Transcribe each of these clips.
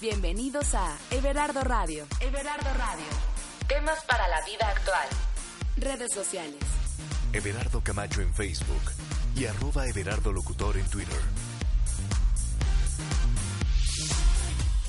Bienvenidos a Everardo Radio. Everardo Radio. Temas para la vida actual. Redes sociales. Everardo Camacho en Facebook y arroba Everardo Locutor en Twitter.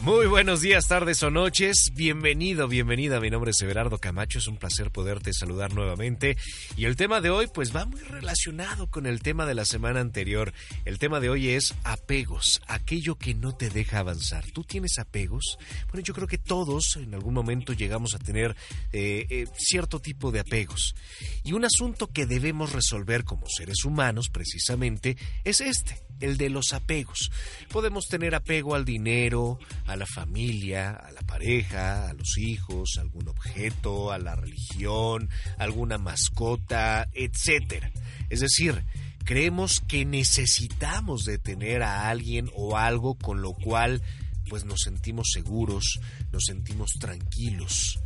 Muy buenos días, tardes o noches. Bienvenido, bienvenida. Mi nombre es Everardo Camacho. Es un placer poderte saludar nuevamente. Y el tema de hoy, pues va muy relacionado con el tema de la semana anterior. El tema de hoy es apegos, aquello que no te deja avanzar. ¿Tú tienes apegos? Bueno, yo creo que todos en algún momento llegamos a tener eh, eh, cierto tipo de apegos. Y un asunto que debemos resolver como seres humanos, precisamente, es este el de los apegos. Podemos tener apego al dinero, a la familia, a la pareja, a los hijos, a algún objeto, a la religión, alguna mascota, etcétera. Es decir, creemos que necesitamos de tener a alguien o algo con lo cual pues nos sentimos seguros, nos sentimos tranquilos.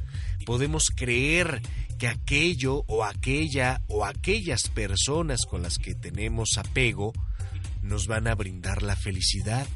Podemos creer que aquello o aquella o aquellas personas con las que tenemos apego nos van a brindar la felicidad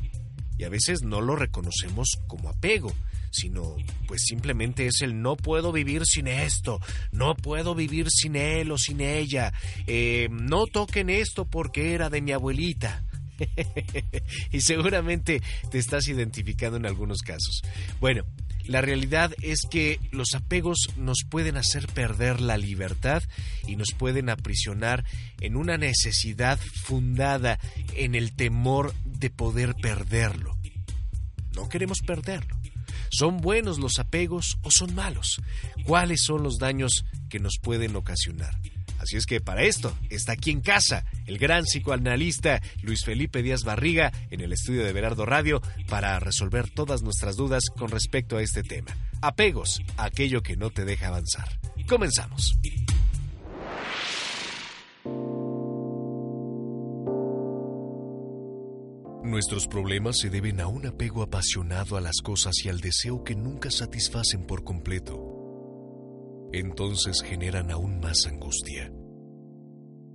y a veces no lo reconocemos como apego, sino pues simplemente es el no puedo vivir sin esto, no puedo vivir sin él o sin ella, eh, no toquen esto porque era de mi abuelita. y seguramente te estás identificando en algunos casos. Bueno, la realidad es que los apegos nos pueden hacer perder la libertad y nos pueden aprisionar en una necesidad fundada en el temor de poder perderlo. No queremos perderlo. ¿Son buenos los apegos o son malos? ¿Cuáles son los daños que nos pueden ocasionar? Así es que para esto está aquí en casa el gran psicoanalista Luis Felipe Díaz Barriga en el estudio de Berardo Radio para resolver todas nuestras dudas con respecto a este tema. Apegos, aquello que no te deja avanzar. Comenzamos. Nuestros problemas se deben a un apego apasionado a las cosas y al deseo que nunca satisfacen por completo entonces generan aún más angustia.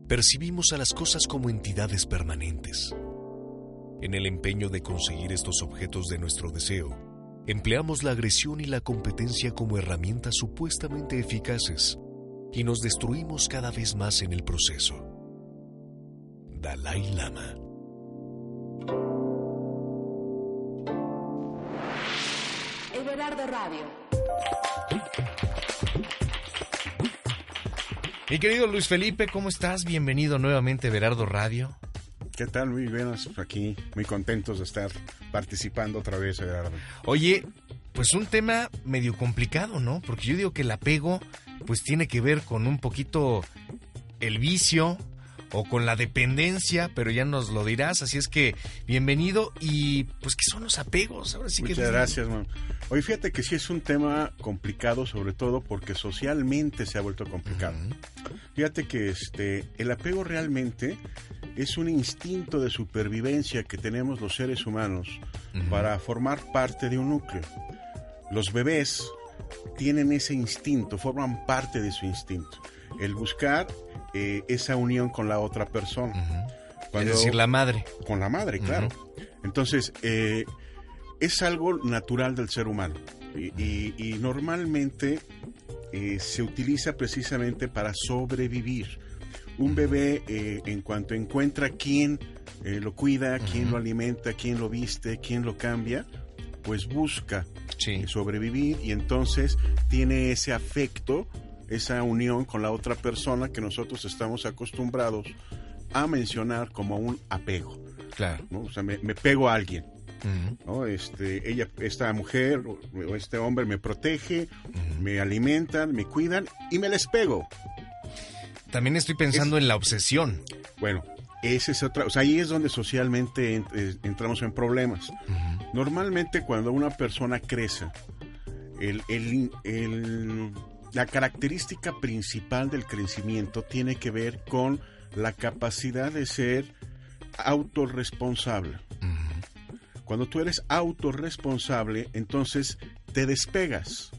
Percibimos a las cosas como entidades permanentes. En el empeño de conseguir estos objetos de nuestro deseo, empleamos la agresión y la competencia como herramientas supuestamente eficaces y nos destruimos cada vez más en el proceso. Dalai Lama Everardo Radio. Mi querido Luis Felipe, ¿cómo estás? Bienvenido nuevamente a Berardo Radio. ¿Qué tal? Muy buenos aquí, muy contentos de estar participando otra vez, Gerardo. Oye, pues un tema medio complicado, ¿no? Porque yo digo que el apego, pues tiene que ver con un poquito el vicio, o con la dependencia, pero ya nos lo dirás. Así es que bienvenido y pues qué son los apegos. Ahora sí Muchas gracias, man. Oye, fíjate que sí es un tema complicado, sobre todo porque socialmente se ha vuelto complicado. Fíjate que este el apego realmente es un instinto de supervivencia que tenemos los seres humanos para formar parte de un núcleo. Los bebés tienen ese instinto, forman parte de su instinto. El buscar eh, esa unión con la otra persona. es decir, la madre. Con la madre, claro. Entonces, eh, es algo natural del ser humano y, normalmente eh, se utiliza precisamente para sobrevivir. Un bebé, en cuanto encuentra quién lo cuida, quién lo alimenta, quién lo viste, quién lo cambia, pues busca sobrevivir y entonces tiene ese afecto esa unión con la otra persona que nosotros estamos acostumbrados a mencionar como un apego. Claro. O sea, me, pego a alguien. ¿no? este, ella, esta mujer o este hombre me protege, me alimentan, me cuidan y me les pego. También estoy pensando en la obsesión. Bueno, ese es otra, o sea, ahí es donde socialmente entramos en problemas. Normalmente cuando una persona crece, el, el, el la característica principal del crecimiento tiene que ver con la capacidad de ser autorresponsable. Cuando tú eres autorresponsable, entonces te despegas.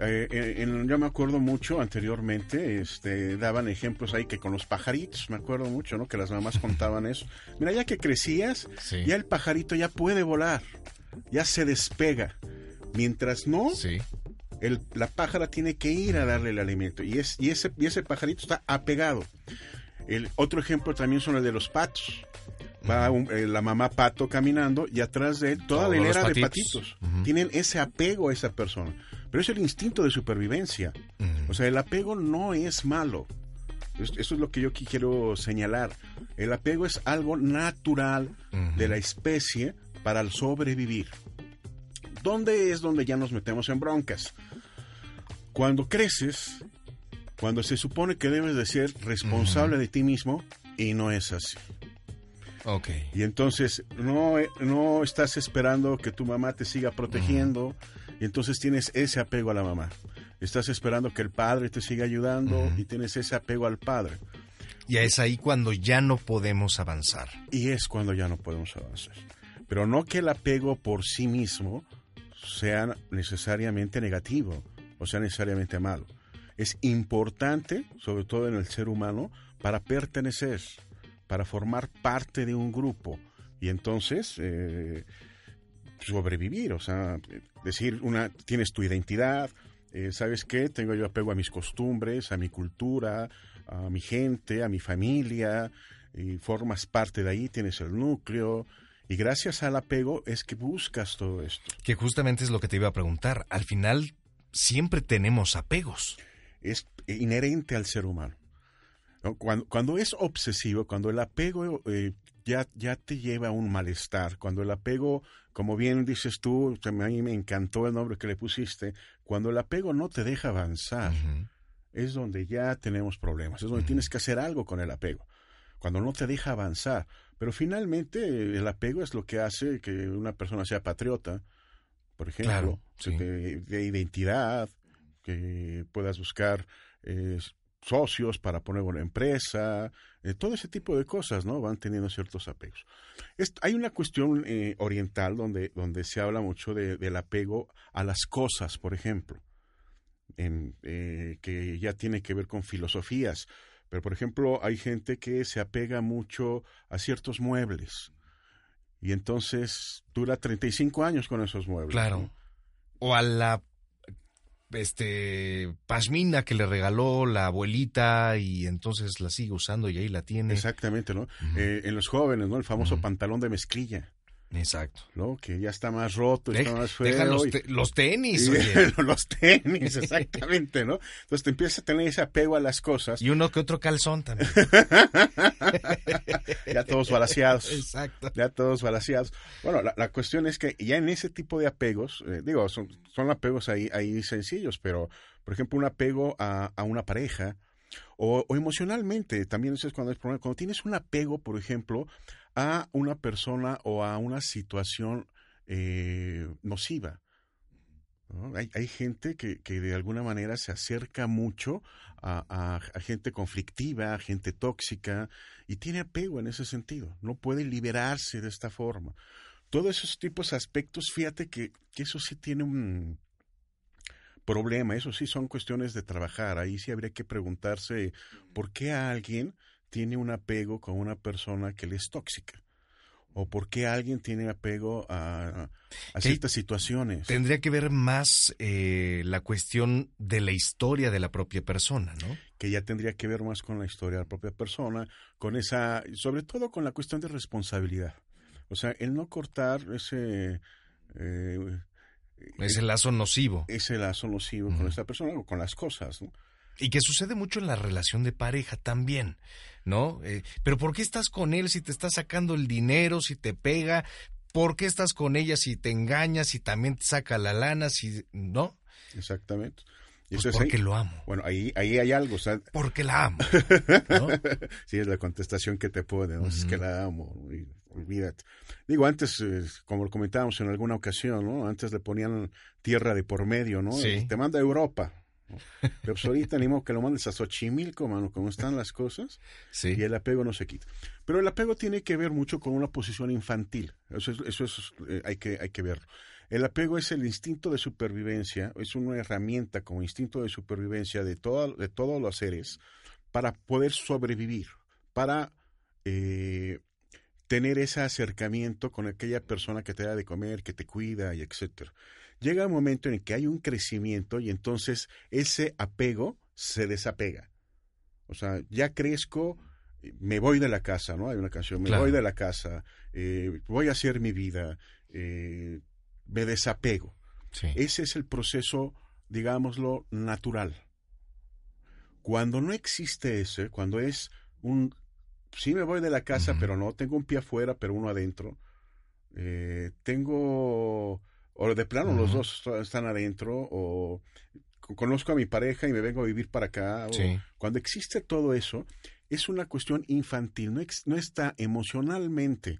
Eh, yo me acuerdo mucho anteriormente, este, daban ejemplos ahí que con los pajaritos, me acuerdo mucho, ¿no? Que las mamás contaban eso. Mira, ya que crecías, ya el pajarito ya puede volar. ya se despega. Mientras no, Sí. El- la pájara tiene que ir a darle el alimento y, es, y, ese, y ese pajarito está apegado. El otro ejemplo también son el de los patos. Va un- eh, la mamá pato caminando y atrás de él toda Todos la hilera de patitos. Tienen ese apego a esa persona. Pero es el instinto de supervivencia. O sea, el apego no es malo. Es- Eso es lo que yo quiero señalar. El apego es algo natural de la especie para el sobrevivir. ¿Dónde es donde ya nos metemos en broncas? Cuando creces, cuando se supone que debes de ser responsable de ti mismo y no es así. Ok. Y entonces no, no estás esperando que tu mamá te siga protegiendo y entonces tienes ese apego a la mamá. Estás esperando que el padre te siga ayudando y tienes ese apego al padre. Y es ahí cuando ya no podemos avanzar. Y es cuando ya no podemos avanzar. Pero no que el apego por sí mismo sea necesariamente negativo o sea necesariamente malo. Es importante, sobre todo en el ser humano, para pertenecer, para formar parte de un grupo y entonces eh, sobrevivir, o sea, decir, una, tienes tu identidad, eh, ¿sabes qué? Tengo yo apego a mis costumbres, a mi cultura, a mi gente, a mi familia, y formas parte de ahí, tienes el núcleo, y gracias al apego es que buscas todo esto. Que justamente es lo que te iba a preguntar. Al final, siempre tenemos apegos. Es inherente al ser humano. ¿no? Cuando, cuando es obsesivo, cuando el apego eh, ya, ya te lleva a un malestar, cuando el apego, como bien dices tú, a mí me encantó el nombre que le pusiste, cuando el apego no te deja avanzar, es donde ya tenemos problemas, es donde tienes que hacer algo con el apego, cuando no te deja avanzar. Pero finalmente el apego es lo que hace que una persona sea patriota, por ejemplo, Claro, sí. de, de identidad, que puedas buscar eh, socios para poner una empresa, eh, todo ese tipo de cosas, ¿no? Van teniendo ciertos apegos. Es- hay una cuestión eh, oriental donde, donde se habla mucho de- del apego a las cosas, por ejemplo, en, eh, que ya tiene que ver con filosofías. Pero, por ejemplo, hay gente que se apega mucho a ciertos muebles. Y entonces dura 35 años con esos muebles. Claro. ¿no? O a la este pasmina que le regaló la abuelita y entonces la sigue usando y ahí la tiene. Exactamente, ¿no? Eh, en los jóvenes, ¿no? El famoso pantalón de mezclilla, Exacto. ¿no? Que ya está más roto, está Deja, más feo. deja los, te- los tenis, y- oye. los tenis, exactamente, ¿no? Entonces te empiezas a tener ese apego a las cosas, Y uno que otro calzón también. ya todos balaseados. Exacto. ya todos balaseados. Bueno, la, la cuestión es que ya en ese tipo de apegos, eh, digo, son, son apegos ahí, ahí sencillos, pero, por ejemplo, un apego a, a una pareja o, o emocionalmente, también eso es cuando es problema. Cuando tienes un apego, por ejemplo, a una persona o a una situación eh, nociva. ¿no? Hay, gente que, que de alguna manera se acerca mucho a, a- a gente conflictiva, a gente tóxica, y tiene apego en ese sentido. No puede liberarse de esta forma. Todos esos tipos de aspectos, fíjate que, que eso sí tiene un problema, eso sí son cuestiones de trabajar. Ahí sí habría que preguntarse por qué alguien tiene un apego con una persona que le es tóxica. O por qué alguien tiene apego a, ciertas situaciones. Tendría que ver más eh, la cuestión de la historia de la propia persona, ¿no? que ya tendría que ver más con la historia de la propia persona, con esa, sobre todo con la cuestión de responsabilidad. O sea, el no cortar ese, eh, Ese lazo nocivo. ese lazo nocivo con esta persona o con las cosas, ¿no? Y que sucede mucho en la relación de pareja también, ¿no? Eh, Pero ¿por qué estás con él si te está sacando el dinero, si te pega? ¿Por qué estás con ella si te engaña, si también te saca la lana, si no? Exactamente. Y Pues porque ahí- lo amo. bueno, ahí, ahí hay algo, o sea, Porque la amo. ¿no? sí, es la contestación que te pone, ¿no? Es que la amo, olvídate. Digo, antes, eh, como lo comentábamos en alguna ocasión, ¿no? Antes le ponían tierra de por medio, ¿no? Sí. Te manda a Europa. Pero pues ahorita ni modo que lo mandes a Xochimilco, mano, como están las cosas, Sí. y el apego no se quita. Pero el apego tiene que ver mucho con una posición infantil. Eso es, eso es eh, hay, que, hay que verlo. El apego es el instinto de supervivencia, es una herramienta como instinto de supervivencia de, toda- de todos los seres para poder sobrevivir, para eh, tener ese acercamiento con aquella persona que te da de comer, que te cuida y etcétera. Llega un momento en el que hay un crecimiento y entonces ese apego se desapega. O sea, ya crezco, me voy de la casa, ¿no? Hay una canción, me voy de la casa, eh, voy a hacer mi vida, eh, me desapego. Ese es el proceso, digámoslo, natural. Cuando no existe ese, cuando es un, sí me voy de la casa, pero no, tengo un pie afuera, pero uno adentro, eh, tengo, o de plano los dos están adentro, o conozco a mi pareja y me vengo a vivir para acá. Cuando existe todo eso, es una cuestión infantil, no, no está emocionalmente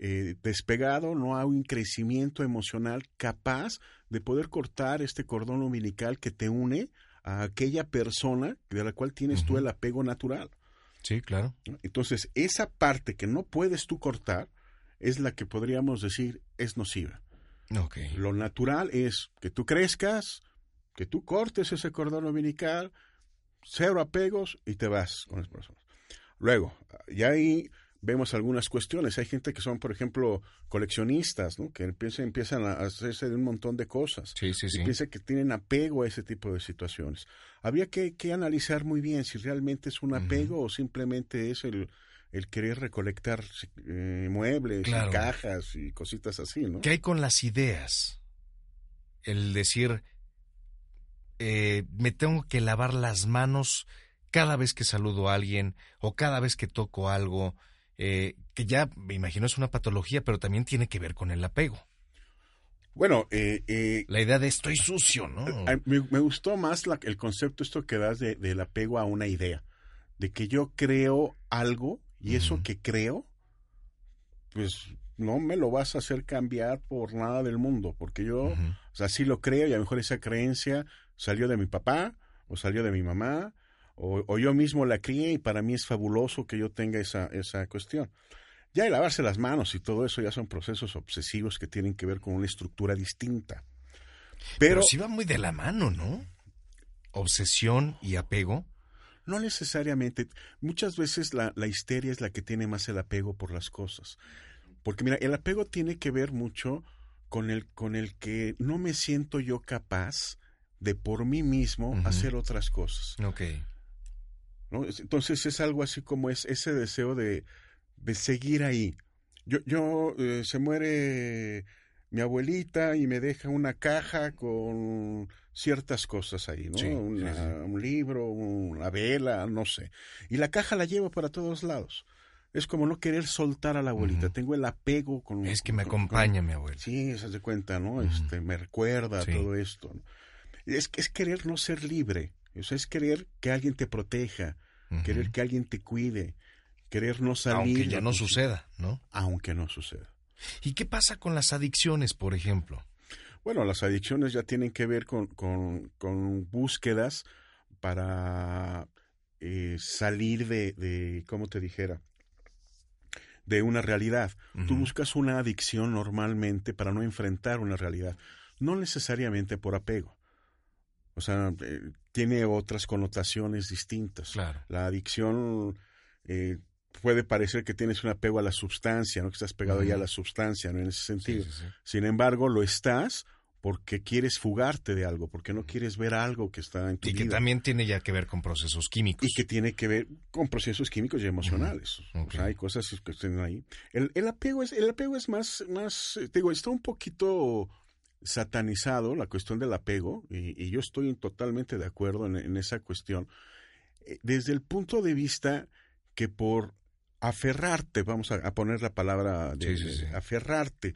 eh, despegado, no hay un crecimiento emocional capaz de poder cortar este cordón umbilical que te une a aquella persona de la cual tienes tú el apego natural. Sí, claro. Entonces, esa parte que no puedes tú cortar es la que podríamos decir es nociva. Lo natural es que tú crezcas, que tú cortes ese cordón umbilical, cero apegos y te vas con las personas. Luego, ya ahí vemos algunas cuestiones. Hay gente que son, por ejemplo, coleccionistas, ¿no? Que empiezan, empiezan a hacerse de un montón de cosas. Sí, sí, sí. Y piensan que tienen apego a ese tipo de situaciones. Habría que, analizar muy bien si realmente es un apego o simplemente es el, el querer recolectar eh, muebles y cajas y cositas así, ¿no? ¿Qué hay con las ideas? El decir, eh, me tengo que lavar las manos cada vez que saludo a alguien o cada vez que toco algo eh, que ya me imagino es una patología, pero también tiene que ver con el apego. Bueno, la idea de estoy sucio, ¿no? Me, gustó más el concepto esto que das de, del apego a una idea, de que yo creo algo y eso que creo, pues no me lo vas a hacer cambiar por nada del mundo, porque yo, o sea, sí lo creo y a lo mejor esa creencia salió de mi papá o salió de mi mamá o, yo mismo la crié y para mí es fabuloso que yo tenga esa, esa cuestión. Ya el lavarse las manos y todo eso ya son procesos obsesivos que tienen que ver con una estructura distinta. Pero, sí va muy de la mano, ¿no? Obsesión y apego. No necesariamente. Muchas veces la, la, histeria es la que tiene más el apego por las cosas. Porque mira, el apego tiene que ver mucho con el, con el que no me siento yo capaz de por mí mismo hacer otras cosas. Okay. Entonces es algo así como es ese deseo de, de seguir ahí. Yo, yo eh, se muere mi abuelita y me deja una caja con ciertas cosas ahí, ¿no? Un libro, una vela, no sé. Y la caja la llevo para todos lados. Es como no querer soltar a la abuelita. Tengo el apego con... Es que me acompaña mi abuela. Sí, se hace cuenta, ¿no? este, me recuerda todo esto. Es, es querer no ser libre. Eso es querer que alguien te proteja, querer que alguien te cuide, querer no salir. Aunque ya no suceda, ¿no? Aunque no suceda. ¿Y qué pasa con las adicciones, por ejemplo? Bueno, las adicciones ya tienen que ver con, con, búsquedas para eh, salir de, de, ¿cómo te dijera? De una realidad. Tú buscas una adicción normalmente para no enfrentar una realidad, no necesariamente por apego. O sea, eh, tiene otras connotaciones distintas. Claro. La adicción eh, puede parecer que tienes un apego a la sustancia, ¿no? Que estás pegado ya a la sustancia, ¿no? En ese sentido. Sin embargo, lo estás porque quieres fugarte de algo, porque no quieres ver algo que está en tu vida. Y que también tiene ya que ver con procesos químicos. Y que tiene que ver con procesos químicos y emocionales. O sea, hay cosas que están ahí. El, el, apego es, el apego es más, más, te digo, está un poquito satanizado la cuestión del apego, y, yo estoy totalmente de acuerdo en, esa cuestión, eh, desde el punto de vista que por aferrarte, vamos a, poner la palabra de, aferrarte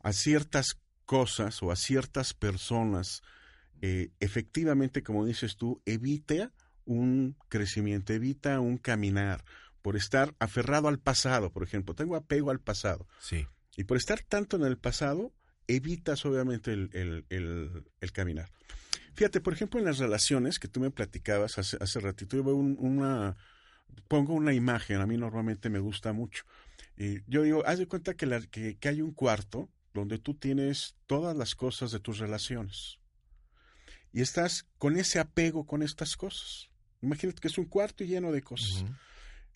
a ciertas cosas o a ciertas personas, eh, efectivamente, como dices tú, evita un crecimiento, evita un caminar, por estar aferrado al pasado, por ejemplo, tengo apego al pasado. Sí. Y por estar tanto en el pasado, evitas obviamente el, caminar. Fíjate, por ejemplo, en las relaciones que tú me platicabas hace, hace ratito, yo veo una, pongo una imagen, a mí normalmente me gusta mucho. Y yo digo, haz de cuenta que, la, que, hay un cuarto donde tú tienes todas las cosas de tus relaciones. Y estás con ese apego con estas cosas. Imagínate que es un cuarto lleno de cosas.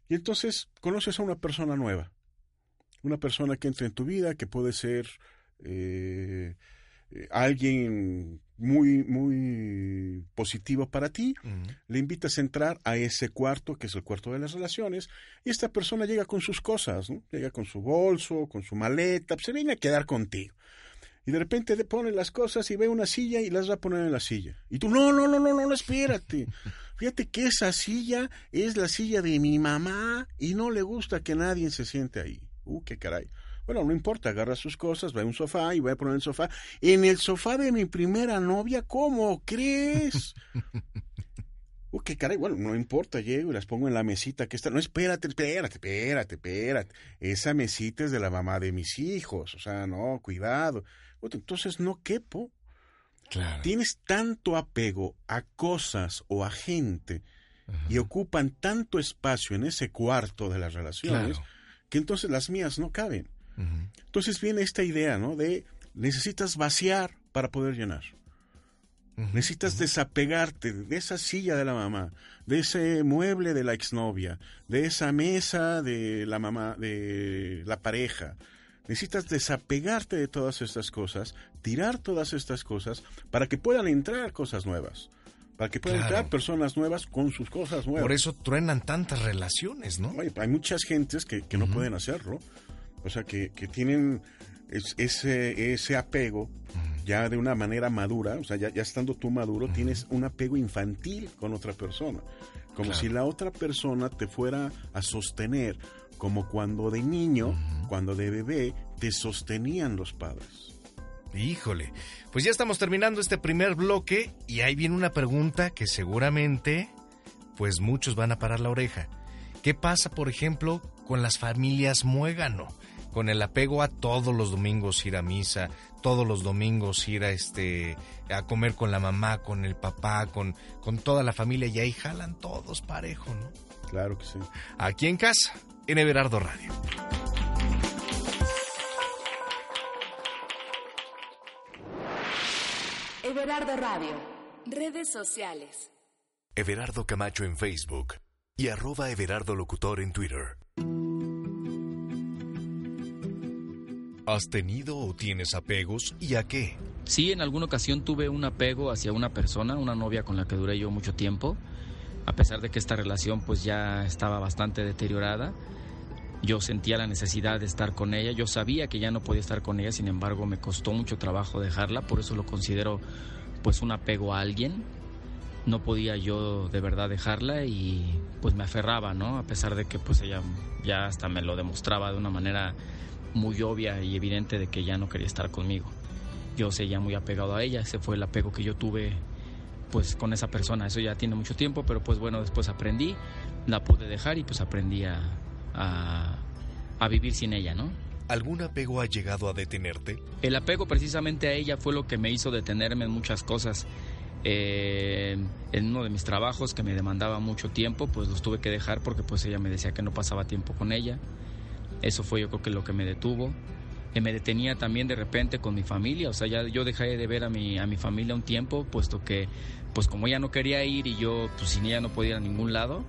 Y entonces conoces a una persona nueva una persona que entra en tu vida, que puede ser eh, eh, alguien muy, muy positivo para ti, le invitas a entrar a ese cuarto, que es el cuarto de las relaciones, y esta persona llega con sus cosas, llega con su bolso, con su maleta, pues, se viene a quedar contigo. Y de repente le pone las cosas y ve una silla y las va a poner en la silla. Y tú, no, no, no, no, no, espérate. Fíjate que esa silla es la silla de mi mamá y no le gusta que nadie se siente ahí. Uh, qué caray. Bueno, no importa, agarra sus cosas, va a un sofá y voy a poner el sofá. En el sofá de mi primera novia, ¿cómo crees? Uh, qué caray, bueno, no importa, llego y las pongo en la mesita que está. No, espérate, espérate, espérate, espérate. Esa mesita es de la mamá de mis hijos, o sea, no, cuidado. entonces no quepo. Claro. Tienes tanto apego a cosas o a gente y ocupan tanto espacio en ese cuarto de las relaciones que entonces las mías no caben. Entonces viene esta idea, ¿no? De necesitas vaciar para poder llenar. Necesitas desapegarte de esa silla de la mamá, de ese mueble de la exnovia, de esa mesa de la mamá, de la pareja. Necesitas desapegarte de todas estas cosas, tirar todas estas cosas para que puedan entrar cosas nuevas, para que puedan entrar personas nuevas con sus cosas nuevas. Por eso truenan tantas relaciones, ¿no? hay muchas gentes que, no pueden hacerlo. O sea, que, que tienen ese, ese apego ya de una manera madura, o sea, ya, ya estando tú maduro, tienes un apego infantil con otra persona. Como si la otra persona te fuera a sostener, como cuando de niño, cuando de bebé, te sostenían los padres. Híjole, pues ya estamos terminando este primer bloque y ahí viene una pregunta que seguramente, pues muchos van a parar la oreja. ¿Qué pasa, por ejemplo, con las familias muégano? Con el apego a todos los domingos ir a misa, todos los domingos ir a este a comer con la mamá, con el papá, con, con toda la familia y ahí jalan todos parejo, ¿no? Claro que sí. Aquí en casa, en Everardo Radio. Everardo Radio, redes sociales. Everardo Camacho en Facebook y arroba Everardo Locutor en Twitter. ¿Has tenido o tienes apegos y a qué? Sí, en alguna ocasión tuve un apego hacia una persona, una novia con la que duré yo mucho tiempo, a pesar de que esta relación pues ya estaba bastante deteriorada. Yo sentía la necesidad de estar con ella, yo sabía que ya no podía estar con ella, sin embargo me costó mucho trabajo dejarla, por eso lo considero pues un apego a alguien. No podía yo de verdad dejarla y pues me aferraba, ¿no? A pesar de que pues ella ya hasta me lo demostraba de una manera muy obvia y evidente de que ya no quería estar conmigo. Yo seguía muy apegado a ella, ese fue el apego que yo tuve pues con esa persona, eso ya tiene mucho tiempo, pero pues bueno, después aprendí, la pude dejar y pues aprendí a, a, vivir sin ella, ¿no? ¿Algún apego ha llegado a detenerte? El apego precisamente a ella fue lo que me hizo detenerme en muchas cosas. Eh, en uno de mis trabajos que me demandaba mucho tiempo, pues los tuve que dejar porque pues ella me decía que no pasaba tiempo con ella. Eso fue yo creo que lo que me detuvo. Que me detenía también de repente con mi familia, o sea, ya yo dejé de ver a mi, a mi familia un tiempo, puesto que, pues como ella no quería ir y yo, pues sin ella no podía ir a ningún lado,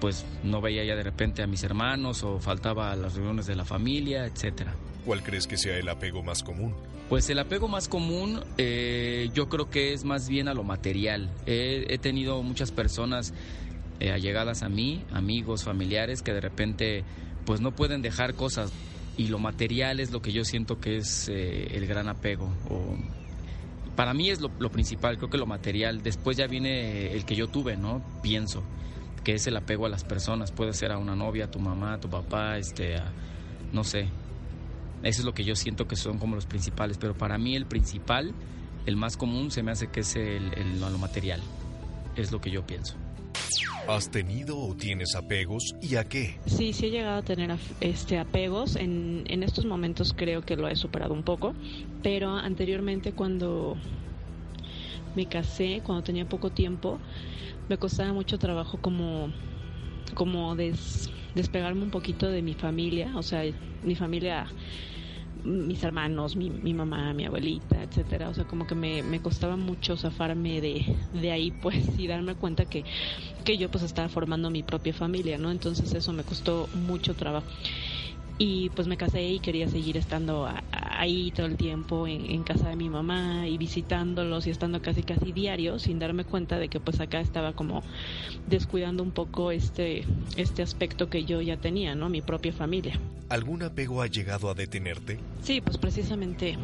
pues no veía ya de repente a mis hermanos o faltaba a las reuniones de la familia, etcétera. ¿Cuál crees que sea el apego más común? Pues el apego más común eh, yo creo que es más bien a lo material. He, tenido muchas personas eh, allegadas a mí, amigos, familiares, que de repente pues no pueden dejar cosas y lo material es lo que yo siento que es eh, el gran apego. O, para mí es lo, principal, creo que lo material. Después ya viene el que yo tuve, ¿no? Pienso que es el apego a las personas. Puede ser a una novia, a tu mamá, a tu papá, este, no sé. Eso es lo que yo siento que son como los principales. Pero para mí el principal, el más común, se me hace que es el, el lo material. Es lo que yo pienso. ¿Has tenido o tienes apegos y a qué? Sí, sí he llegado a tener este apegos. En, en estos momentos creo que lo he superado un poco, pero anteriormente cuando me casé, cuando tenía poco tiempo, me costaba mucho trabajo como, como despegarme un poquito de mi familia, o sea, mi familia mis hermanos, mi, mi, mamá, mi abuelita, etcétera. O sea, como que me, me costaba mucho zafarme de, de, ahí, pues, y darme cuenta que, que yo pues estaba formando mi propia familia, ¿no? Entonces eso me costó mucho trabajo. Y pues me casé y quería seguir estando ahí todo el tiempo en, casa de mi mamá y visitándolos y estando casi casi diario sin darme cuenta de que pues acá estaba como descuidando un poco este este aspecto que yo ya tenía, ¿no? Mi propia familia. ¿Algún apego ha llegado a detenerte? Sí, pues precisamente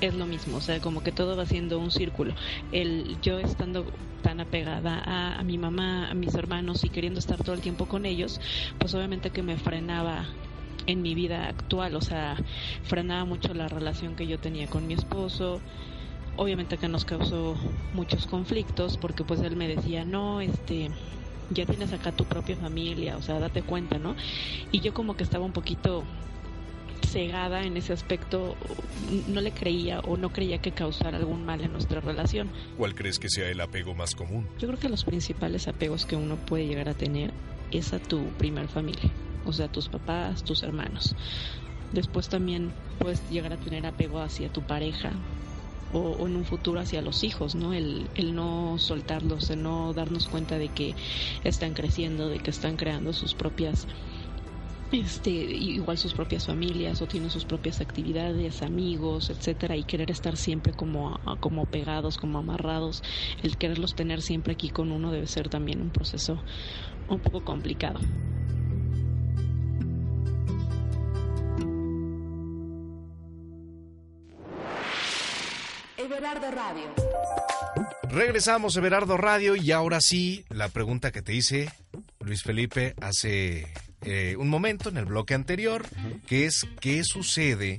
es lo mismo, o sea, como que todo va siendo un círculo. El yo estando tan apegada a, a mi mamá, a mis hermanos y queriendo estar todo el tiempo con ellos, pues obviamente que me frenaba en mi vida actual, o sea, frenaba mucho la relación que yo tenía con mi esposo. Obviamente que nos causó muchos conflictos porque pues él me decía, "No, este, ya tienes acá tu propia familia, o sea, date cuenta, ¿no?" Y yo como que estaba un poquito cegada en ese aspecto, no le creía o no creía que causara algún mal en nuestra relación. ¿Cuál crees que sea el apego más común? Yo creo que los principales apegos que uno puede llegar a tener es a tu primer familia o sea, tus papás, tus hermanos. Después también puedes llegar a tener apego hacia tu pareja o, en un futuro hacia los hijos, ¿no? El, el no soltarlos, el no darnos cuenta de que están creciendo, de que están creando sus propias este, igual sus propias familias o tienen sus propias actividades, amigos, etcétera, y querer estar siempre como, como pegados, como amarrados, el quererlos tener siempre aquí con uno debe ser también un proceso un poco complicado. Everardo Radio. Regresamos, Everardo Radio, y ahora sí, la pregunta que te hice, Luis Felipe, hace eh, un momento en el bloque anterior, que es qué sucede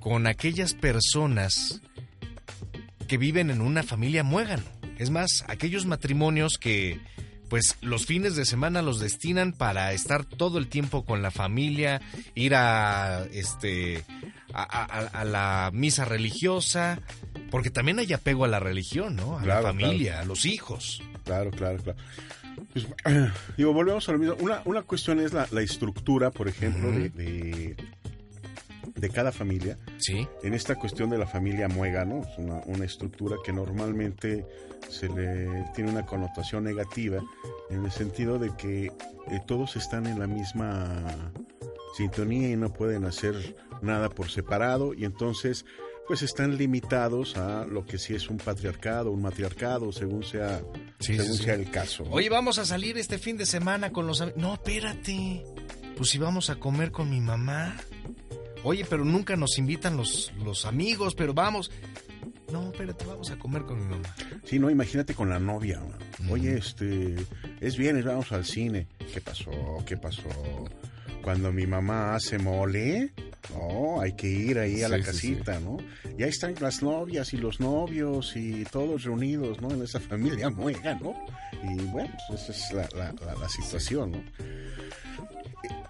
con aquellas personas que viven en una familia muégano. Es más, aquellos matrimonios que pues los fines de semana los destinan para estar todo el tiempo con la familia, ir a este a, la misa religiosa, porque también hay apego a la religión, ¿no? A la familia, a los hijos. Claro, claro, claro. Pues, digo, volvemos a lo mismo. Una, una cuestión es la, estructura, por ejemplo, de, de, cada familia. Sí. En esta cuestión de la familia muega, ¿no? Es una, una estructura que normalmente se le tiene una connotación negativa en el sentido de que eh, todos están en la misma sintonía y no pueden hacer nada por separado y entonces pues están limitados a lo que sí es un patriarcado, un matriarcado, según sea, según sea el caso. Oye, vamos a salir este fin de semana con los. No, espérate. Pues si vamos a comer con mi mamá. Oye, pero nunca nos invitan los, los amigos, pero vamos. No, espérate, vamos a comer con mi mamá. Sí, no, imagínate con la novia. Oye, este, es viernes, vamos al cine. ¿Qué pasó? ¿Qué pasó? Cuando mi mamá hace mole, no, hay que ir ahí a la casita, ¿no? Y ahí están las novias y los novios y todos reunidos, ¿no? En esa familia muega, ¿no? Y bueno, pues esa es la, situación, ¿no?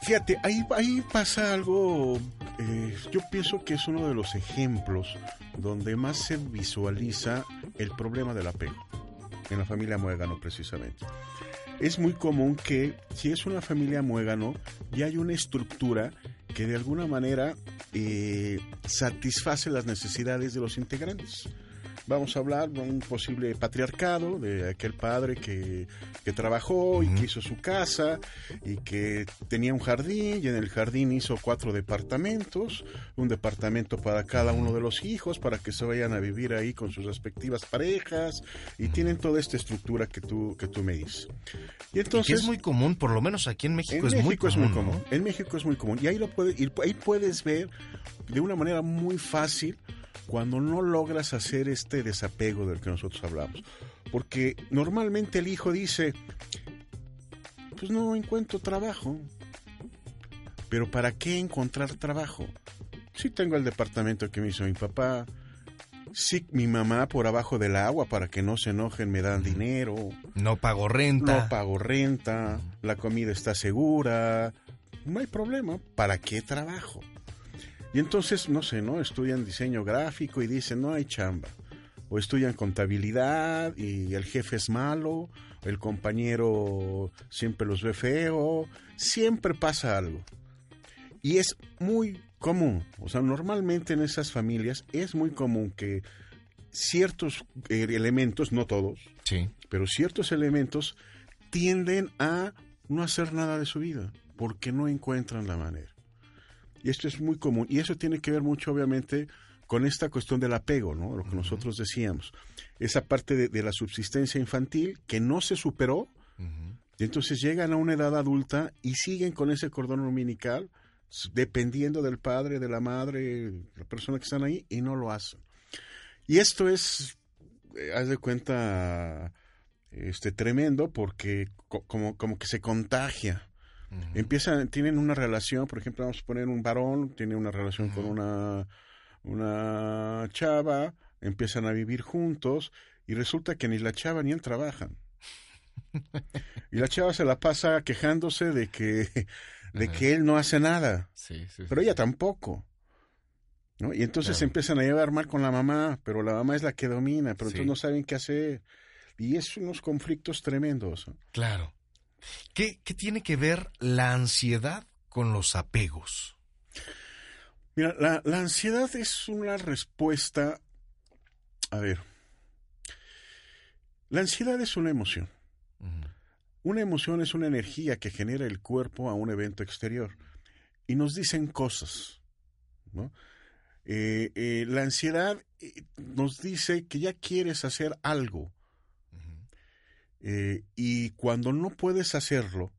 Fíjate, ahí, ahí pasa algo, eh, yo pienso que es uno de los ejemplos donde más se visualiza el problema del apego, en la familia muégano precisamente. Es muy común que si es una familia muégano, ya hay una estructura que de alguna manera eh, satisface las necesidades de los integrantes vamos a hablar de un posible patriarcado, de aquel padre que, trabajó y que hizo su casa y que tenía un jardín y en el jardín hizo cuatro departamentos, un departamento para cada uno de los hijos para que se vayan a vivir ahí con sus respectivas parejas y tienen toda esta estructura que tú, que tú me dices. Y entonces... es muy común, por lo menos aquí en México, es, muy común, En México es muy común. Y ahí, lo puede, ahí puedes ver de una manera muy fácil cuando no logras hacer este desapego del que nosotros hablamos. Porque normalmente el hijo dice, pues no encuentro trabajo. Pero ¿para qué encontrar trabajo? Si tengo el departamento que me hizo mi papá, si mi mamá por abajo del agua para que no se enojen me dan dinero. No pago renta. No pago renta, la comida está segura, no hay problema. ¿Para qué trabajo? Y entonces, no sé, ¿no? Estudian diseño gráfico y dicen, no hay chamba. O estudian contabilidad y el jefe es malo, el compañero siempre los ve feo, siempre pasa algo. Y es muy común, o sea, normalmente en esas familias es muy común que ciertos eh, elementos, no todos, sí. pero ciertos elementos tienden a no hacer nada de su vida porque no encuentran la manera. Y esto es muy común. Y eso tiene que ver mucho, obviamente, con esta cuestión del apego, ¿no? Lo que nosotros decíamos. Esa parte de, la subsistencia infantil que no se superó. Y entonces llegan a una edad adulta y siguen con ese cordón umbilical dependiendo del padre, de la madre, la persona que están ahí, y no lo hacen. Y esto es, eh, haz de cuenta, este tremendo porque como, como que se contagia. Empiezan, tienen una relación, por ejemplo, vamos a poner un varón, tiene una relación con una, una chava, empiezan a vivir juntos y resulta que ni la chava ni él trabajan. y la chava se la pasa quejándose de que de que él no hace nada. pero ella tampoco. ¿no? Y entonces se empiezan a llevar mal con la mamá, pero la mamá es la que domina, pero entonces no saben qué hacer. Y es unos conflictos tremendos. Claro. ¿Qué, ¿Qué tiene que ver la ansiedad con los apegos? Mira, la, la ansiedad es una respuesta. A ver. La ansiedad es una emoción. Una emoción es una energía que genera el cuerpo a un evento exterior y nos dicen cosas. ¿no? Eh, eh, la ansiedad eh, nos dice que ya quieres hacer algo y cuando no puedes hacerlo,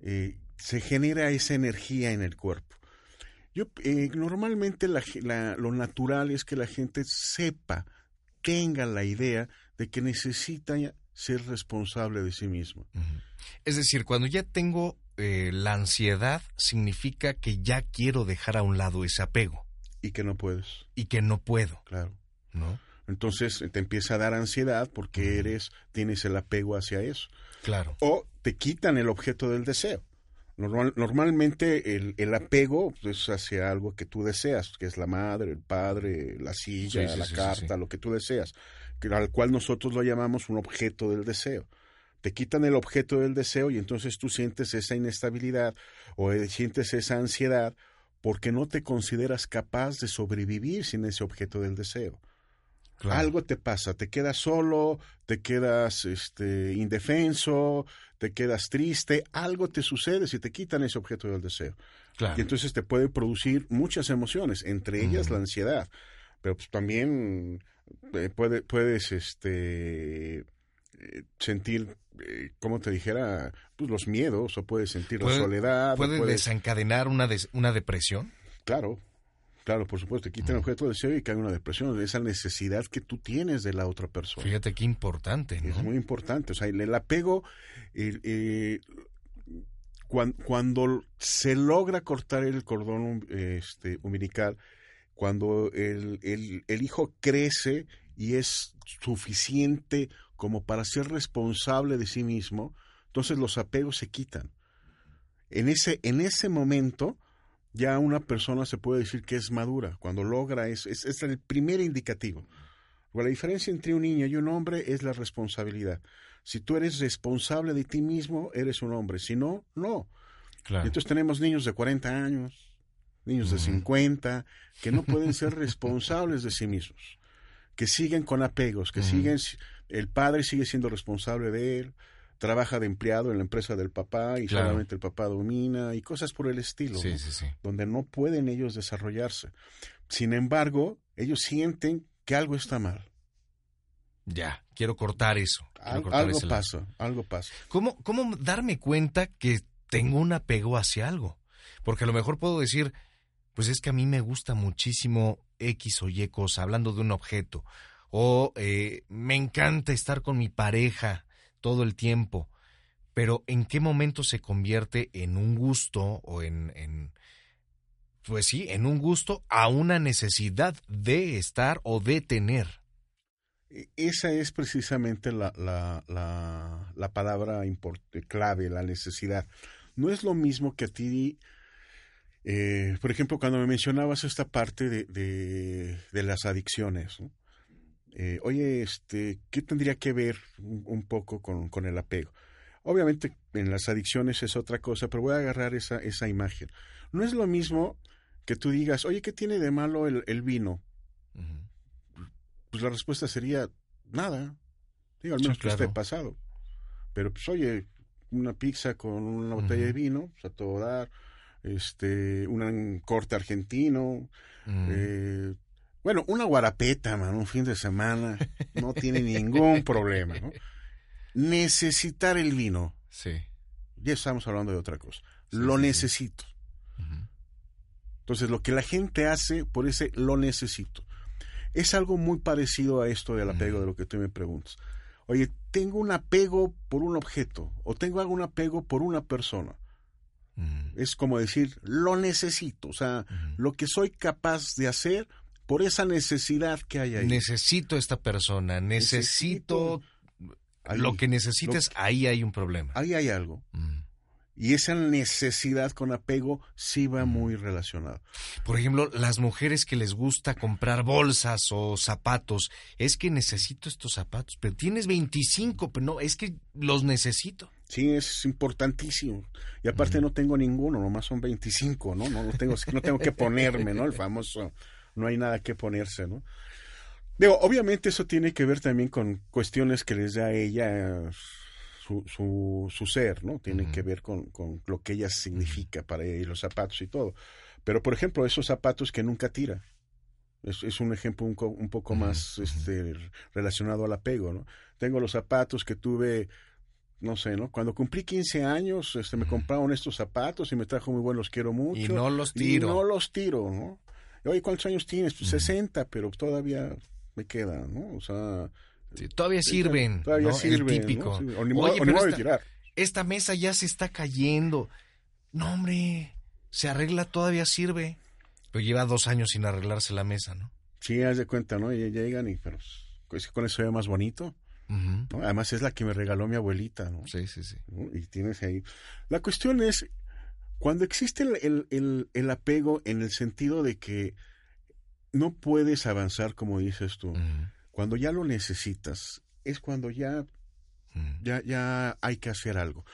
se genera esa energía en el cuerpo. Yo, normalmente lo natural es que la gente sepa, tenga la idea de que necesita ser responsable de sí mismo. Es decir, cuando ya tengo eh, la ansiedad, significa que ya quiero dejar a un lado ese apego. Y que no puedes. Y que no puedo. Claro. ¿No? Entonces te empieza a dar ansiedad porque eres, tienes el apego hacia eso. Claro. O te quitan el objeto del deseo. normalmente el, apego es hacia algo que tú deseas, que es la madre, el padre, la silla, la carta, lo que tú deseas al cual nosotros lo llamamos un objeto del deseo. Te quitan el objeto del deseo y entonces tú sientes esa inestabilidad o eh, sientes esa ansiedad porque no te consideras capaz de sobrevivir sin ese objeto del deseo. Algo te pasa, te quedas solo, te quedas este, indefenso, te quedas triste, algo te sucede si te quitan ese objeto del deseo. Y entonces te puede producir muchas emociones, entre ellas la ansiedad, pero pues también eh, puede, puedes este eh, sentir, eh, como te dijera, pues los miedos, o puedes sentir la soledad. ¿Puede desencadenar una, una depresión? Claro, claro, por supuesto. Te quitan el objeto de deseo y cae una depresión, esa necesidad que tú tienes de la otra persona. Fíjate qué importante, Es muy importante. O sea, el, apego, cuando, cuando, se logra cortar el cordón este, umbilical, cuando el, el, hijo crece y es suficiente como para ser responsable de sí mismo, entonces los apegos se quitan. En ese, en ese momento ya una persona se puede decir que es madura, cuando logra eso, es, es el primer indicativo. la diferencia entre un niño y un hombre es la responsabilidad. Si tú eres responsable de ti mismo, eres un hombre. Si no, no. entonces tenemos niños de 40 años, niños de 50, que no pueden ser responsables de sí mismos, que siguen con apegos, que siguen, el padre sigue siendo responsable de él, trabaja de empleado en la empresa del papá y solamente el papá domina y cosas por el estilo, donde no pueden ellos desarrollarse. Sin embargo, ellos sienten que algo está mal. Ya, quiero cortar eso. algo pasa, algo pasa. ¿Cómo, ¿Cómo darme cuenta que tengo un apego hacia algo? Porque a lo mejor puedo decir, pues es que a mí me gusta muchísimo X o Y cosa, hablando de un objeto, o eh, me encanta estar con mi pareja todo el tiempo, pero ¿en qué momento se convierte en un gusto o en, en pues sí, en un gusto a una necesidad de estar o de tener? E, esa es precisamente la, la, la, la palabra clave, la necesidad. No es lo mismo que a ti eh, por ejemplo, cuando me mencionabas esta parte de, de, las adicciones, eh, oye, este, ¿qué tendría que ver un, poco con, con, el apego? Obviamente en las adicciones es otra cosa, pero voy a agarrar esa, esa imagen. No es lo mismo que tú digas, oye, ¿qué tiene de malo el, el vino? Pues la respuesta sería, nada. Digo, al menos que esté pasado. Pero pues oye, una pizza con una botella de vino, pues a todo dar este, un corte argentino, eh, bueno, una guarapeta, man, un fin de semana, no tiene ningún problema, ¿no? Necesitar el vino, Sí. ya estamos hablando de otra cosa. Sí, lo sí, necesito. Entonces, lo que la gente hace por ese lo necesito. Es algo muy parecido a esto del apego de lo que tú me preguntas. Oye, tengo un apego por un objeto o tengo algún apego por una persona. Es como decir, lo necesito. O sea, lo que soy capaz de hacer por esa necesidad que hay ahí. Necesito esta persona, necesito, Ahí. lo que necesites, ahí hay un problema. Ahí hay algo. Mm. Y esa necesidad con apego sí va muy relacionado. Por ejemplo, las mujeres que les gusta comprar bolsas o zapatos, es que necesito estos zapatos, pero tienes 25, pero no, es que los necesito. Sí, es importantísimo. Y aparte no tengo ninguno, nomás son 25, ¿no? No, no, tengo, no tengo que ponerme, ¿no? El famoso, no hay nada que ponerse, ¿no? Digo, obviamente eso tiene que ver también con cuestiones que les da a ella eh, su, su, su ser, ¿no? Tiene que ver con, con lo que ella significa para ella y los zapatos y todo. Pero, por ejemplo, esos zapatos que nunca tira. Es, es un ejemplo un, un poco más este, relacionado al apego, ¿no? Tengo los zapatos que tuve no sé, ¿no? Cuando cumplí 15 años, este, me compraron estos zapatos y me trajo muy buenos, los quiero mucho. Y no los Y tiro. no los tiro, ¿no? Oye, ¿cuántos años tienes? Pues Ujú. 60, pero todavía me quedan, ¿no? O sea... Sí, todavía sirven. Todavía ¿no? sirven, El ¿no? típico. Sí, O ni modo, Oye, o ni pero modo de esta, tirar. esta mesa ya se está cayendo. No, hombre, se arregla, todavía sirve. Pero lleva dos años sin arreglarse la mesa, ¿no? Sí, haz de cuenta, ¿no? Y llegan y pero, pues, con eso se ve más bonito. Además es la que me regaló mi abuelita, ¿no? Sí, sí, sí. ¿no? Y tienes ahí. La cuestión es, cuando existe el, el- el- el apego en el sentido de que no puedes avanzar como dices tú, cuando ya lo necesitas, es cuando ya, ya, ya hay que hacer algo.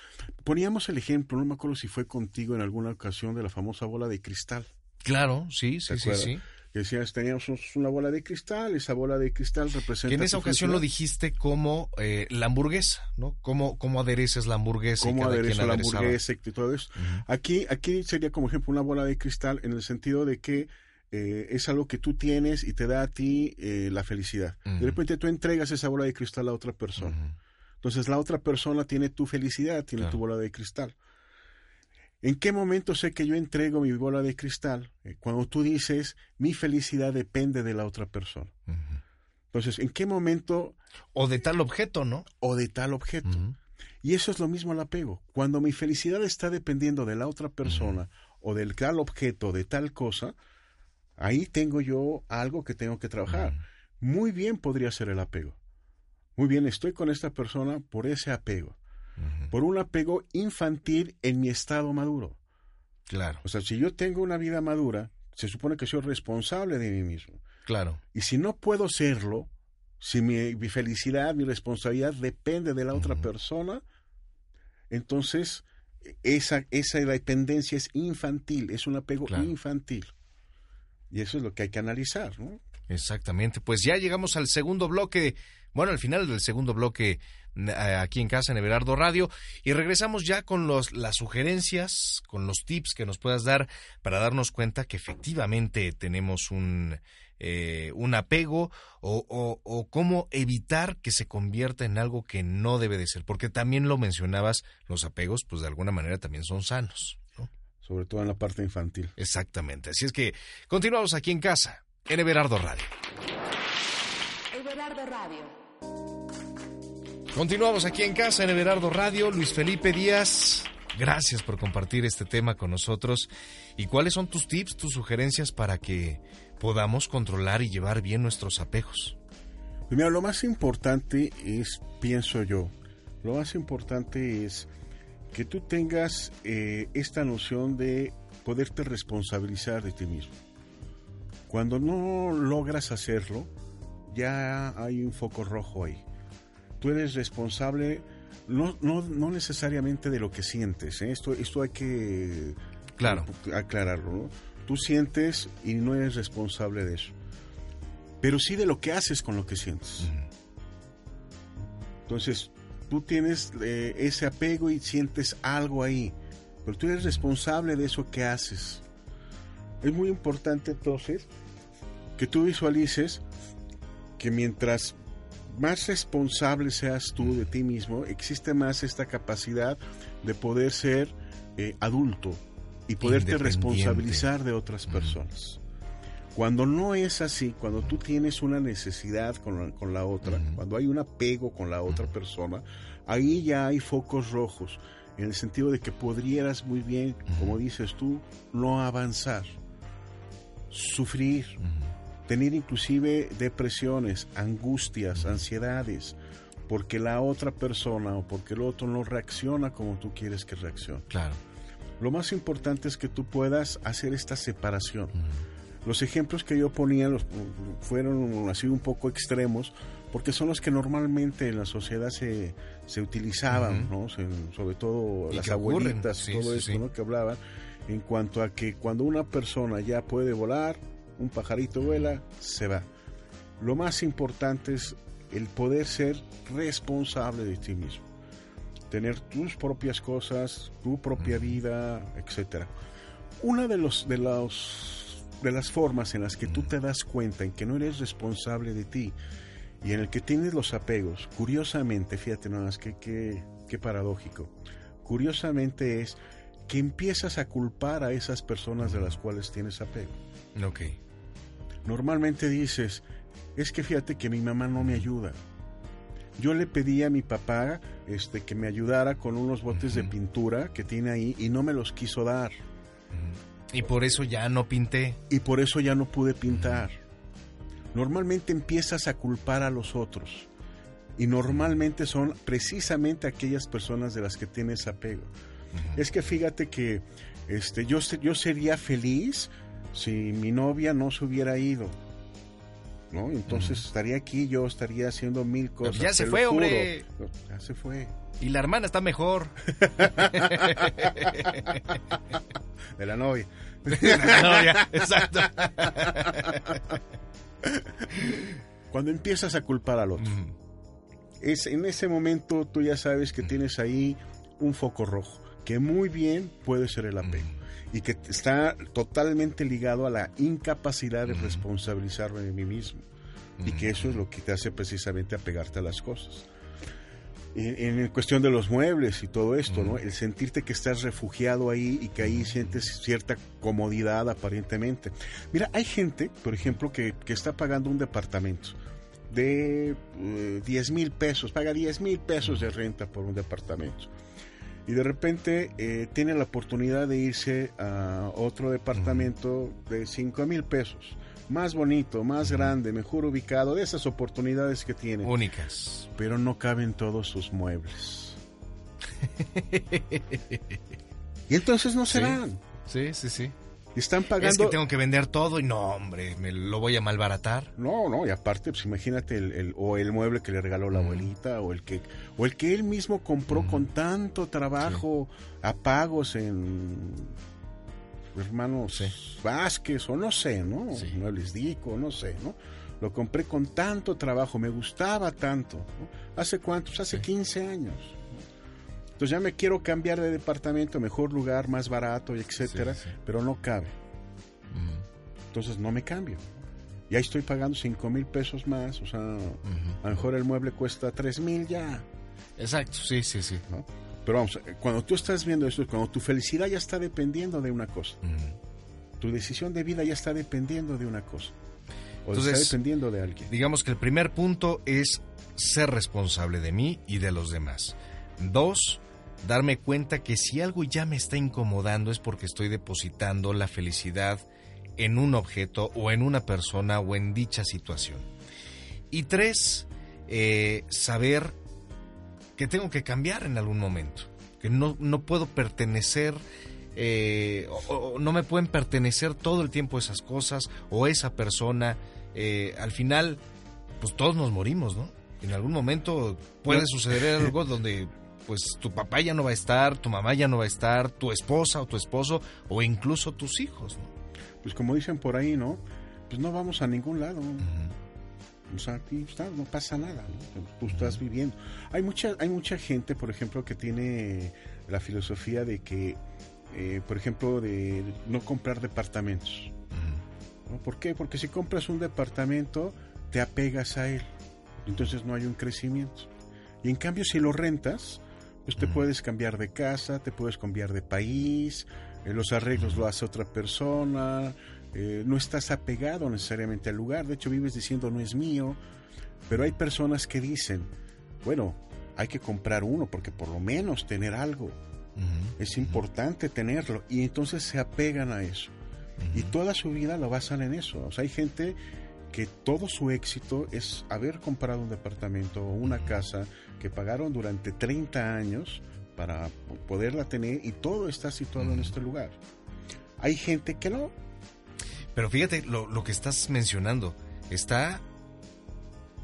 Poníamos el ejemplo, no me acuerdo si fue contigo en alguna ocasión, de la famosa bola de cristal. Claro, sí, sí, ¿Te sí, sí. Que decías, teníamos una bola de cristal, esa bola de cristal representa... Que en esa ocasión lo dijiste como eh, la hamburguesa, ¿no? ¿Cómo, cómo adereces la hamburguesa? cómo aderezo la aderezaba. hamburguesa y todo eso. Aquí, aquí sería como ejemplo una bola de cristal en el sentido de que eh, es algo que tú tienes y te da a ti eh, la felicidad. De repente tú entregas esa bola de cristal a otra persona. Entonces la otra persona tiene tu felicidad, tiene Claro. tu bola de cristal. ¿En qué momento sé que yo entrego mi bola de cristal? Eh, Cuando tú dices, mi felicidad depende de la otra persona. Entonces, ¿en qué momento O de tal objeto, ¿no? o de tal objeto? Y eso es lo mismo al apego. Cuando mi felicidad está dependiendo de la otra persona o del tal objeto, de tal cosa, ahí tengo yo algo que tengo que trabajar. Muy bien podría ser el apego. Muy bien, estoy con esta persona por ese apego. Por un apego infantil en mi estado maduro. Claro, O sea, si yo tengo una vida madura, se supone que soy responsable de mí mismo. claro. Y si no puedo serlo, si mi, mi felicidad, mi responsabilidad depende de la otra persona, entonces esa, esa dependencia es infantil, es un apego Claro. infantil. Y eso es lo que hay que analizar, ¿no? Exactamente. Pues ya llegamos al segundo bloque, bueno, al final del segundo bloque aquí en casa en Everardo Radio y regresamos ya con los, las sugerencias, con los tips que nos puedas dar para darnos cuenta que efectivamente tenemos un, eh, un apego o, o, o cómo evitar que se convierta en algo que no debe de ser, porque también lo mencionabas, los apegos pues de alguna manera también son sanos. ¿no? Sobre todo en la parte infantil. Exactamente. Así es que continuamos aquí en casa en Everardo Radio. Everardo Radio. Continuamos aquí en casa en Everardo Radio. Luis Felipe Díaz, gracias por compartir este tema con nosotros. ¿Y cuáles son tus tips, tus sugerencias para que podamos controlar y llevar bien nuestros apegos? Pues mira, lo más importante es, pienso yo, lo más importante es que tú tengas eh, esta noción de poderte responsabilizar de ti mismo. Cuando no logras hacerlo, ya hay un foco rojo ahí. Tú eres responsable no, no, no necesariamente de lo que sientes. ¿eh? Esto, esto hay que Claro. aclararlo. ¿no? Tú sientes y no eres responsable de eso. Pero sí de lo que haces con lo que sientes. Entonces, tú tienes eh, ese apego y sientes algo ahí. pero tú eres responsable de eso que haces. Es muy importante entonces que tú visualices que mientras más responsable seas tú de ti mismo, existe más esta capacidad de poder ser eh, adulto y poderte responsabilizar de otras personas. Cuando no es así, cuando tú tienes una necesidad con la, otra, cuando hay un apego con la otra persona, ahí ya hay focos rojos, en el sentido de que podrías muy bien, como dices tú, no avanzar, sufrir, tener inclusive depresiones, angustias, ansiedades, porque la otra persona o porque el otro no reacciona como tú quieres que reaccione. Claro. Lo más importante es que tú puedas hacer esta separación. Los ejemplos que yo ponía fueron así un poco extremos, porque son los que normalmente en la sociedad se, se utilizaban, ¿no? sobre todo las abuelitas, y todo esto ¿no? que hablaban, en cuanto a que cuando una persona ya puede volar, un pajarito vuela, se va. Lo más importante es el poder ser responsable de ti mismo, tener tus propias cosas, tu propia vida, etcétera. Una de los de los de las formas en las que tú te das cuenta en que no eres responsable de ti y en el que tienes los apegos, curiosamente, fíjate nada más que qué paradójico, curiosamente es que empiezas a culpar a esas personas de las cuales tienes apego. Ok. Normalmente dices, es que fíjate que mi mamá no me ayuda. Yo le pedí a mi papá este, que me ayudara con unos botes de pintura que tiene ahí y no me los quiso dar. Y por eso ya no pinté. Y por eso ya no pude pintar. Normalmente empiezas a culpar a los otros. Y normalmente son precisamente aquellas personas de las que tienes apego. Es que fíjate que este, yo, yo sería feliz si mi novia no se hubiera ido. ¿no? Entonces estaría aquí, yo estaría haciendo mil cosas. ya se fue, hombre. ya se fue. Y la hermana está mejor. de la novia. De la novia, exacto. Cuando empiezas a culpar al otro, es, en ese momento tú ya sabes que tienes ahí un foco rojo, que muy bien puede ser el apego y que está totalmente ligado a la incapacidad de responsabilizarme de mí mismo y que eso es lo que te hace precisamente apegarte a las cosas en, cuestión de los muebles y todo esto, ¿no? El sentirte que estás refugiado ahí y que ahí sientes cierta comodidad aparentemente. Mira, hay gente, por ejemplo, que, está pagando un departamento de 10 eh, mil pesos, paga 10 mil pesos de renta por un departamento. Y de repente eh, tiene la oportunidad de irse a otro departamento de 5 mil pesos más bonito, más grande, mejor ubicado, de esas oportunidades que tiene. Únicas. Pero no caben todos sus muebles. y entonces no se van. Sí, sí, sí. Están pagando. Es que tengo que vender todo y no, hombre, me lo voy a malbaratar. No, no, y aparte, pues imagínate el, o el mueble que le regaló la abuelita o el que o el que él mismo compró con tanto trabajo a pagos en hermanos Vázquez o no sé, ¿no? No les digo, no sé, ¿no? Lo compré con tanto trabajo, me gustaba tanto. ¿Hace cuántos? Hace 15 años. Entonces ya me quiero cambiar de departamento, mejor lugar, más barato, etcétera, pero no cabe. Entonces no me cambio. Y ahí estoy pagando 5 mil pesos más, o sea, a lo mejor el mueble cuesta 3 mil ya. Exacto, sí, sí, sí. Pero vamos, cuando tú estás viendo esto, cuando tu felicidad ya está dependiendo de una cosa, tu decisión de vida ya está dependiendo de una cosa, o está dependiendo de alguien. Digamos que el primer punto es ser responsable de mí y de los demás. Dos, darme cuenta que si algo ya me está incomodando es porque estoy depositando la felicidad en un objeto o en una persona o en dicha situación. Y tres, eh, saber que tengo que cambiar en algún momento, que no, no puedo pertenecer, eh, o, no me pueden pertenecer todo el tiempo esas cosas o esa persona. Eh, al final, pues todos nos morimos, ¿no? En algún momento puede suceder algo donde pues tu papá ya no va a estar, tu mamá ya no va a estar, tu esposa o tu esposo o incluso tus hijos, ¿no? Pues como dicen por ahí, ¿no? Pues no vamos a ningún lado. O sea, aquí está, no pasa nada, tú estás viviendo. Hay mucha, hay mucha gente, por ejemplo, que tiene la filosofía de que eh, por ejemplo, de no comprar departamentos. ¿Por qué? Porque si compras un departamento, te apegas a él. Entonces no hay un crecimiento. Y en cambio, si lo rentas, pues te puedes cambiar de casa, te puedes cambiar de país, eh, los arreglos lo hace otra persona, eh, no estás apegado necesariamente al lugar, de hecho vives diciendo no es mío, pero hay personas que dicen, bueno, hay que comprar uno porque por lo menos tener algo, es importante tenerlo, y entonces se apegan a eso. Y toda su vida lo basan en eso. O sea, hay gente que todo su éxito es haber comprado un departamento o una casa que pagaron durante 30 años para poderla tener y todo está situado en este lugar. Hay gente que no. Pero fíjate lo, lo que estás mencionando. Está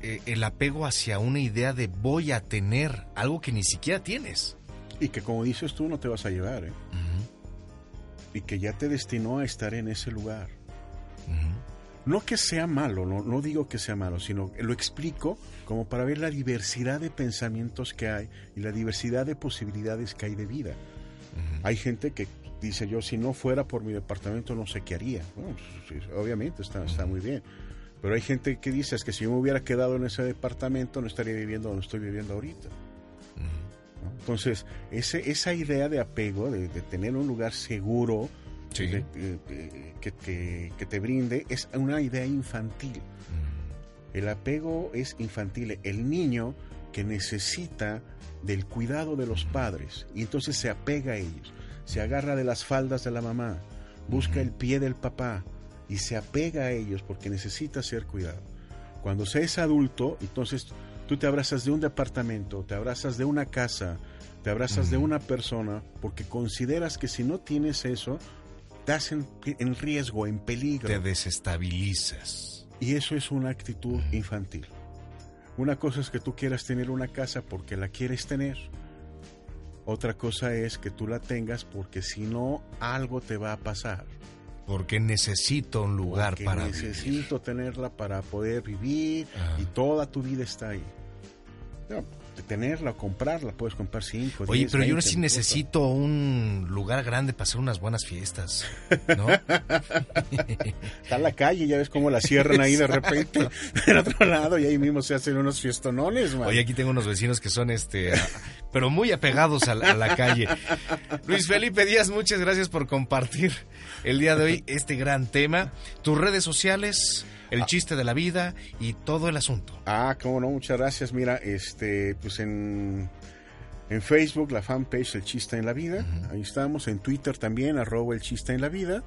eh, el apego hacia una idea de voy a tener algo que ni siquiera tienes. Y que como dices tú no te vas a llevar. ¿eh? Y que ya te destinó a estar en ese lugar. No que sea malo, no, no digo que sea malo, sino lo explico como para ver la diversidad de pensamientos que hay y la diversidad de posibilidades que hay de vida. Hay gente que dice yo, si no fuera por mi departamento no sé qué haría. Pues, obviamente está, está muy bien. Pero hay gente que dice, es que si yo me hubiera quedado en ese departamento no estaría viviendo donde estoy viviendo ahorita. Entonces, ese, esa idea de apego, de, tener un lugar seguro, que, que, te brinde, es una idea infantil. El apego es infantil. El niño que necesita del cuidado de los padres y entonces se apega a ellos, se agarra de las faldas de la mamá, busca el pie del papá y se apega a ellos porque necesita ser cuidado. Cuando se es adulto, entonces tú te abrazas de un departamento, te abrazas de una casa, te abrazas de una persona porque consideras que si no tienes eso, estás en, en riesgo, en peligro. Te desestabilizas. Y eso es una actitud infantil. Una cosa es que tú quieras tener una casa porque la quieres tener. Otra cosa es que tú la tengas porque si no, algo te va a pasar. Porque necesito un lugar para necesito tenerla para poder vivir y toda tu vida está ahí tenerla o comprarla, puedes comprar cinco. Oye, pero yo sí necesito un lugar grande para hacer unas buenas fiestas, ¿no? Está en la calle, ya ves cómo la cierran ahí de repente en otro lado y ahí mismo se hacen unos fiestonones, Oye, aquí tengo unos vecinos que son este, pero muy apegados a la calle. Luis Felipe Díaz, muchas gracias por compartir el día de hoy este gran tema. Tus redes sociales el ah. chiste de la vida y todo el asunto. Ah, cómo no, muchas gracias. Mira, este, pues en, en Facebook, la fanpage El Chiste en la Vida, ahí estamos, en Twitter también, arroba El Chiste en la Vida.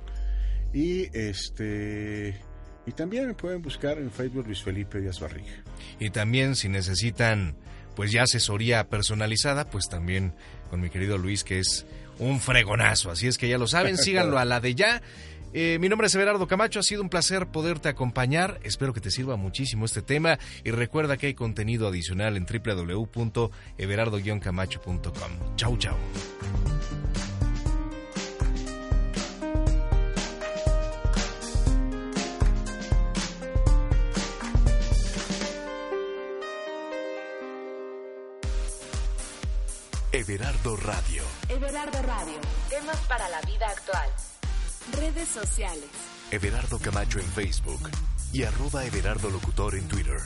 Y este y también me pueden buscar en Facebook Luis Felipe Díaz Barriga. Y también si necesitan pues ya asesoría personalizada, pues también con mi querido Luis que es un fregonazo. Así es que ya lo saben, síganlo a la de ya. Eh, mi nombre es Everardo Camacho, ha sido un placer poderte acompañar. Espero que te sirva muchísimo este tema y recuerda que hay contenido adicional en www.everardo-camacho.com. Chau, chau. Everardo Radio. Everardo Radio. Temas para la vida actual. Redes sociales. Everardo Camacho en Facebook y arroba Everardo Locutor en Twitter.